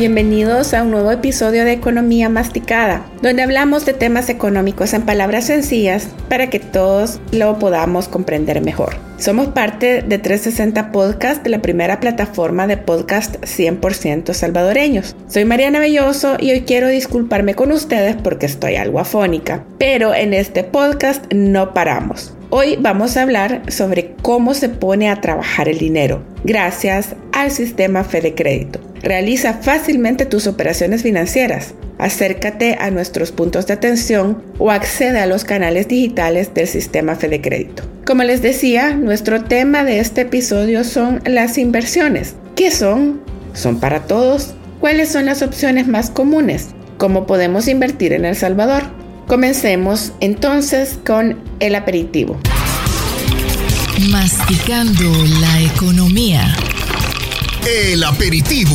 Bienvenidos a un nuevo episodio de Economía Masticada, donde hablamos de temas económicos en palabras sencillas para que todos lo podamos comprender mejor. Somos parte de 360 Podcast, la primera plataforma de podcast 100% salvadoreños. Soy Mariana Belloso y hoy quiero disculparme con ustedes porque estoy algo afónica, pero en este podcast no paramos. Hoy vamos a hablar sobre cómo se pone a trabajar el dinero gracias al sistema Fede Crédito. Realiza fácilmente tus operaciones financieras. Acércate a nuestros puntos de atención o accede a los canales digitales del sistema Fede Crédito. Como les decía, nuestro tema de este episodio son las inversiones. ¿Qué son? ¿Son para todos? ¿Cuáles son las opciones más comunes? ¿Cómo podemos invertir en El Salvador? Comencemos entonces con el aperitivo. Masticando la economía. El aperitivo.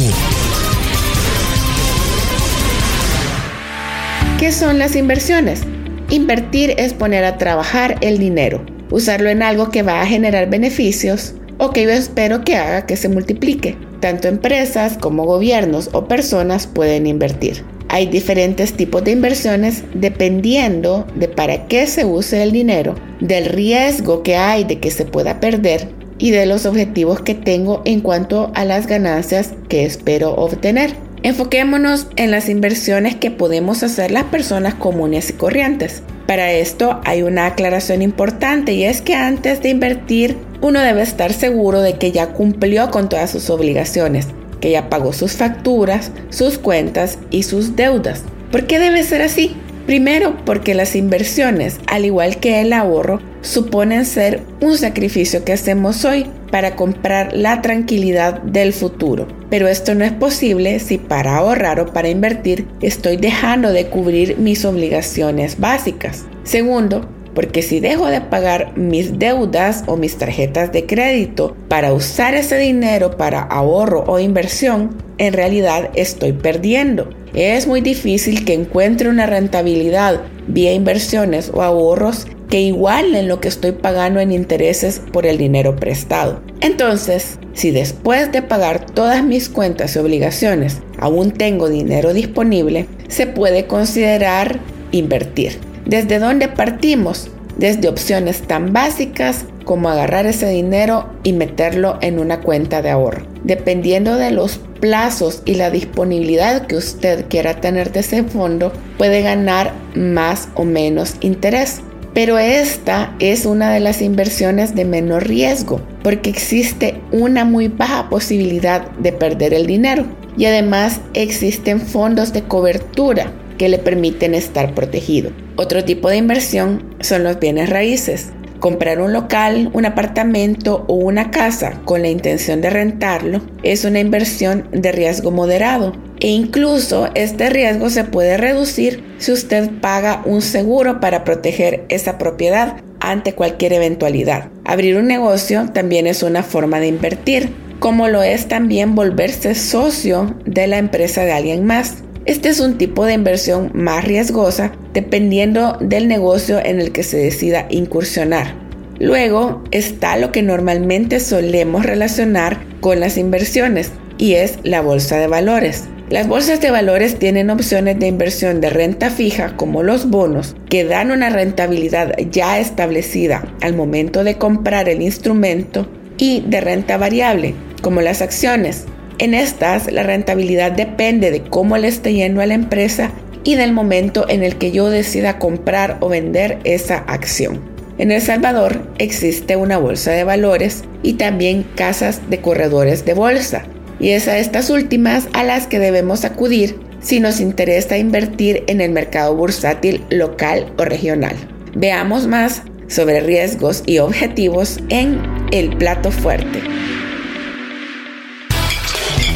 ¿Qué son las inversiones? Invertir es poner a trabajar el dinero, usarlo en algo que va a generar beneficios o que yo espero que haga que se multiplique. Tanto empresas como gobiernos o personas pueden invertir. Hay diferentes tipos de inversiones dependiendo de para qué se use el dinero, del riesgo que hay de que se pueda perder y de los objetivos que tengo en cuanto a las ganancias que espero obtener. Enfoquémonos en las inversiones que podemos hacer las personas comunes y corrientes. Para esto hay una aclaración importante y es que antes de invertir uno debe estar seguro de que ya cumplió con todas sus obligaciones que ya pagó sus facturas, sus cuentas y sus deudas. ¿Por qué debe ser así? Primero, porque las inversiones, al igual que el ahorro, suponen ser un sacrificio que hacemos hoy para comprar la tranquilidad del futuro. Pero esto no es posible si para ahorrar o para invertir estoy dejando de cubrir mis obligaciones básicas. Segundo, porque si dejo de pagar mis deudas o mis tarjetas de crédito para usar ese dinero para ahorro o inversión, en realidad estoy perdiendo. Es muy difícil que encuentre una rentabilidad vía inversiones o ahorros que igualen lo que estoy pagando en intereses por el dinero prestado. Entonces, si después de pagar todas mis cuentas y obligaciones aún tengo dinero disponible, se puede considerar invertir. ¿Desde dónde partimos? Desde opciones tan básicas como agarrar ese dinero y meterlo en una cuenta de ahorro. Dependiendo de los plazos y la disponibilidad que usted quiera tener de ese fondo, puede ganar más o menos interés. Pero esta es una de las inversiones de menor riesgo porque existe una muy baja posibilidad de perder el dinero y además existen fondos de cobertura que le permiten estar protegido. Otro tipo de inversión son los bienes raíces. Comprar un local, un apartamento o una casa con la intención de rentarlo es una inversión de riesgo moderado e incluso este riesgo se puede reducir si usted paga un seguro para proteger esa propiedad ante cualquier eventualidad. Abrir un negocio también es una forma de invertir, como lo es también volverse socio de la empresa de alguien más. Este es un tipo de inversión más riesgosa dependiendo del negocio en el que se decida incursionar. Luego está lo que normalmente solemos relacionar con las inversiones y es la bolsa de valores. Las bolsas de valores tienen opciones de inversión de renta fija como los bonos que dan una rentabilidad ya establecida al momento de comprar el instrumento y de renta variable como las acciones en estas, la rentabilidad depende de cómo le esté yendo a la empresa y del momento en el que yo decida comprar o vender esa acción. En El Salvador existe una bolsa de valores y también casas de corredores de bolsa. Y es a estas últimas a las que debemos acudir si nos interesa invertir en el mercado bursátil local o regional. Veamos más sobre riesgos y objetivos en el plato fuerte.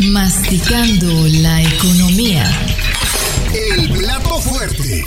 Masticando la economía. El plato fuerte.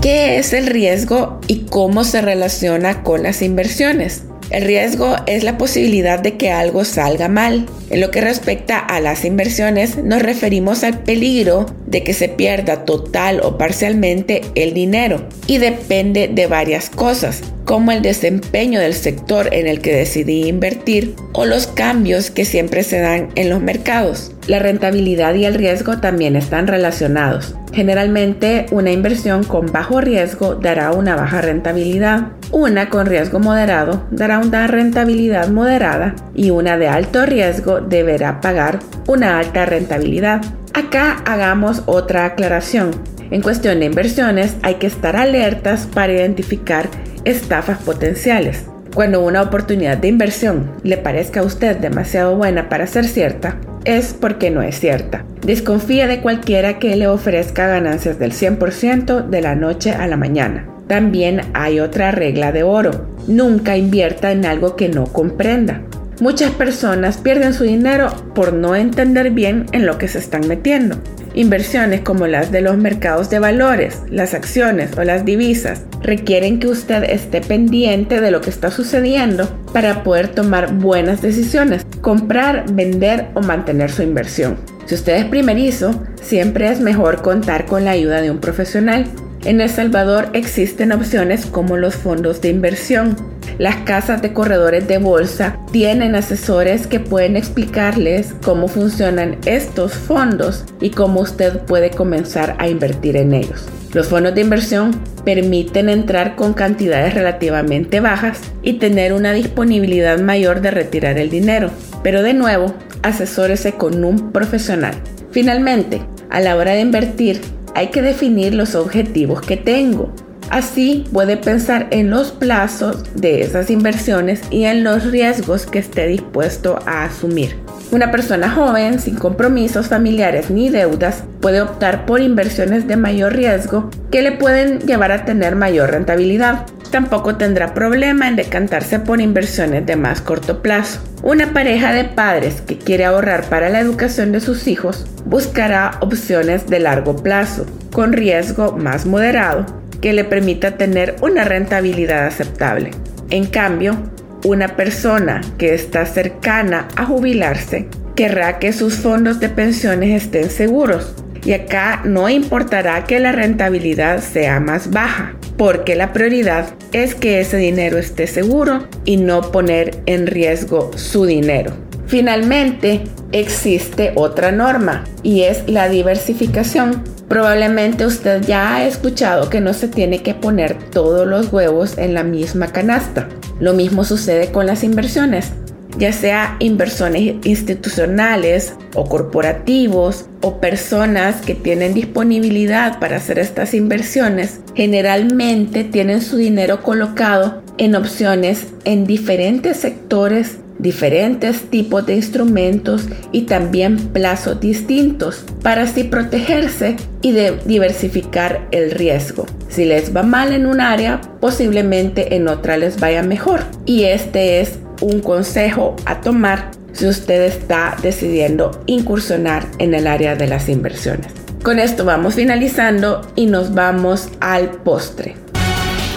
¿Qué es el riesgo y cómo se relaciona con las inversiones? El riesgo es la posibilidad de que algo salga mal. En lo que respecta a las inversiones, nos referimos al peligro de que se pierda total o parcialmente el dinero y depende de varias cosas, como el desempeño del sector en el que decidí invertir o los cambios que siempre se dan en los mercados. La rentabilidad y el riesgo también están relacionados. Generalmente una inversión con bajo riesgo dará una baja rentabilidad, una con riesgo moderado dará una rentabilidad moderada y una de alto riesgo deberá pagar una alta rentabilidad. Acá hagamos otra aclaración. En cuestión de inversiones hay que estar alertas para identificar estafas potenciales. Cuando una oportunidad de inversión le parezca a usted demasiado buena para ser cierta, es porque no es cierta. Desconfía de cualquiera que le ofrezca ganancias del 100% de la noche a la mañana. También hay otra regla de oro. Nunca invierta en algo que no comprenda. Muchas personas pierden su dinero por no entender bien en lo que se están metiendo. Inversiones como las de los mercados de valores, las acciones o las divisas requieren que usted esté pendiente de lo que está sucediendo para poder tomar buenas decisiones, comprar, vender o mantener su inversión. Si usted es primerizo, siempre es mejor contar con la ayuda de un profesional. En El Salvador existen opciones como los fondos de inversión. Las casas de corredores de bolsa tienen asesores que pueden explicarles cómo funcionan estos fondos y cómo usted puede comenzar a invertir en ellos. Los fondos de inversión permiten entrar con cantidades relativamente bajas y tener una disponibilidad mayor de retirar el dinero. Pero de nuevo, asesórese con un profesional. Finalmente, a la hora de invertir, hay que definir los objetivos que tengo. Así puede pensar en los plazos de esas inversiones y en los riesgos que esté dispuesto a asumir. Una persona joven, sin compromisos familiares ni deudas, puede optar por inversiones de mayor riesgo que le pueden llevar a tener mayor rentabilidad. Tampoco tendrá problema en decantarse por inversiones de más corto plazo. Una pareja de padres que quiere ahorrar para la educación de sus hijos buscará opciones de largo plazo, con riesgo más moderado, que le permita tener una rentabilidad aceptable. En cambio, una persona que está cercana a jubilarse querrá que sus fondos de pensiones estén seguros. Y acá no importará que la rentabilidad sea más baja, porque la prioridad es que ese dinero esté seguro y no poner en riesgo su dinero. Finalmente, existe otra norma y es la diversificación. Probablemente usted ya ha escuchado que no se tiene que poner todos los huevos en la misma canasta. Lo mismo sucede con las inversiones ya sea inversiones institucionales o corporativos o personas que tienen disponibilidad para hacer estas inversiones, generalmente tienen su dinero colocado en opciones en diferentes sectores diferentes tipos de instrumentos y también plazos distintos para así protegerse y diversificar el riesgo. Si les va mal en un área, posiblemente en otra les vaya mejor. Y este es un consejo a tomar si usted está decidiendo incursionar en el área de las inversiones. Con esto vamos finalizando y nos vamos al postre.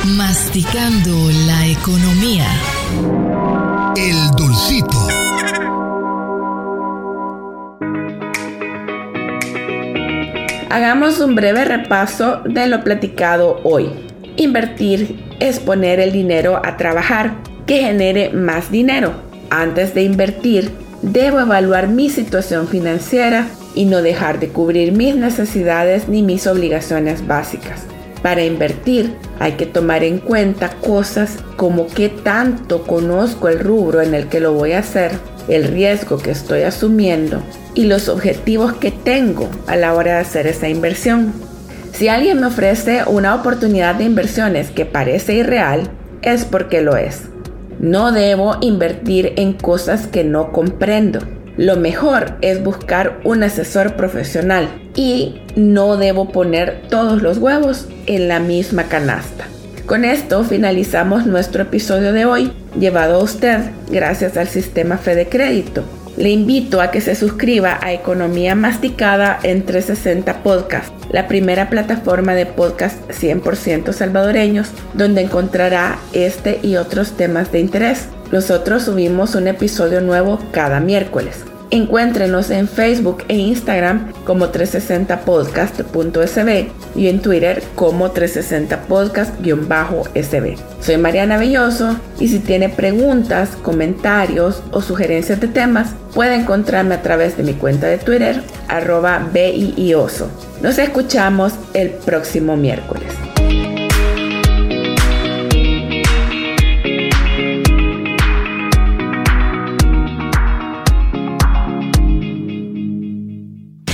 Masticando la economía. El dulcito. Hagamos un breve repaso de lo platicado hoy. Invertir es poner el dinero a trabajar que genere más dinero. Antes de invertir, debo evaluar mi situación financiera y no dejar de cubrir mis necesidades ni mis obligaciones básicas. Para invertir hay que tomar en cuenta cosas como qué tanto conozco el rubro en el que lo voy a hacer, el riesgo que estoy asumiendo y los objetivos que tengo a la hora de hacer esa inversión. Si alguien me ofrece una oportunidad de inversiones que parece irreal, es porque lo es. No debo invertir en cosas que no comprendo. Lo mejor es buscar un asesor profesional y no debo poner todos los huevos en la misma canasta. Con esto finalizamos nuestro episodio de hoy, llevado a usted gracias al sistema Fede Crédito. Le invito a que se suscriba a Economía Masticada en 360 Podcast, la primera plataforma de podcast 100% salvadoreños, donde encontrará este y otros temas de interés. Nosotros subimos un episodio nuevo cada miércoles. Encuéntrenos en Facebook e Instagram como 360podcast.sb y en Twitter como 360podcast-sb. Soy Mariana Belloso y si tiene preguntas, comentarios o sugerencias de temas, puede encontrarme a través de mi cuenta de Twitter, arroba BIIOSO. Nos escuchamos el próximo miércoles.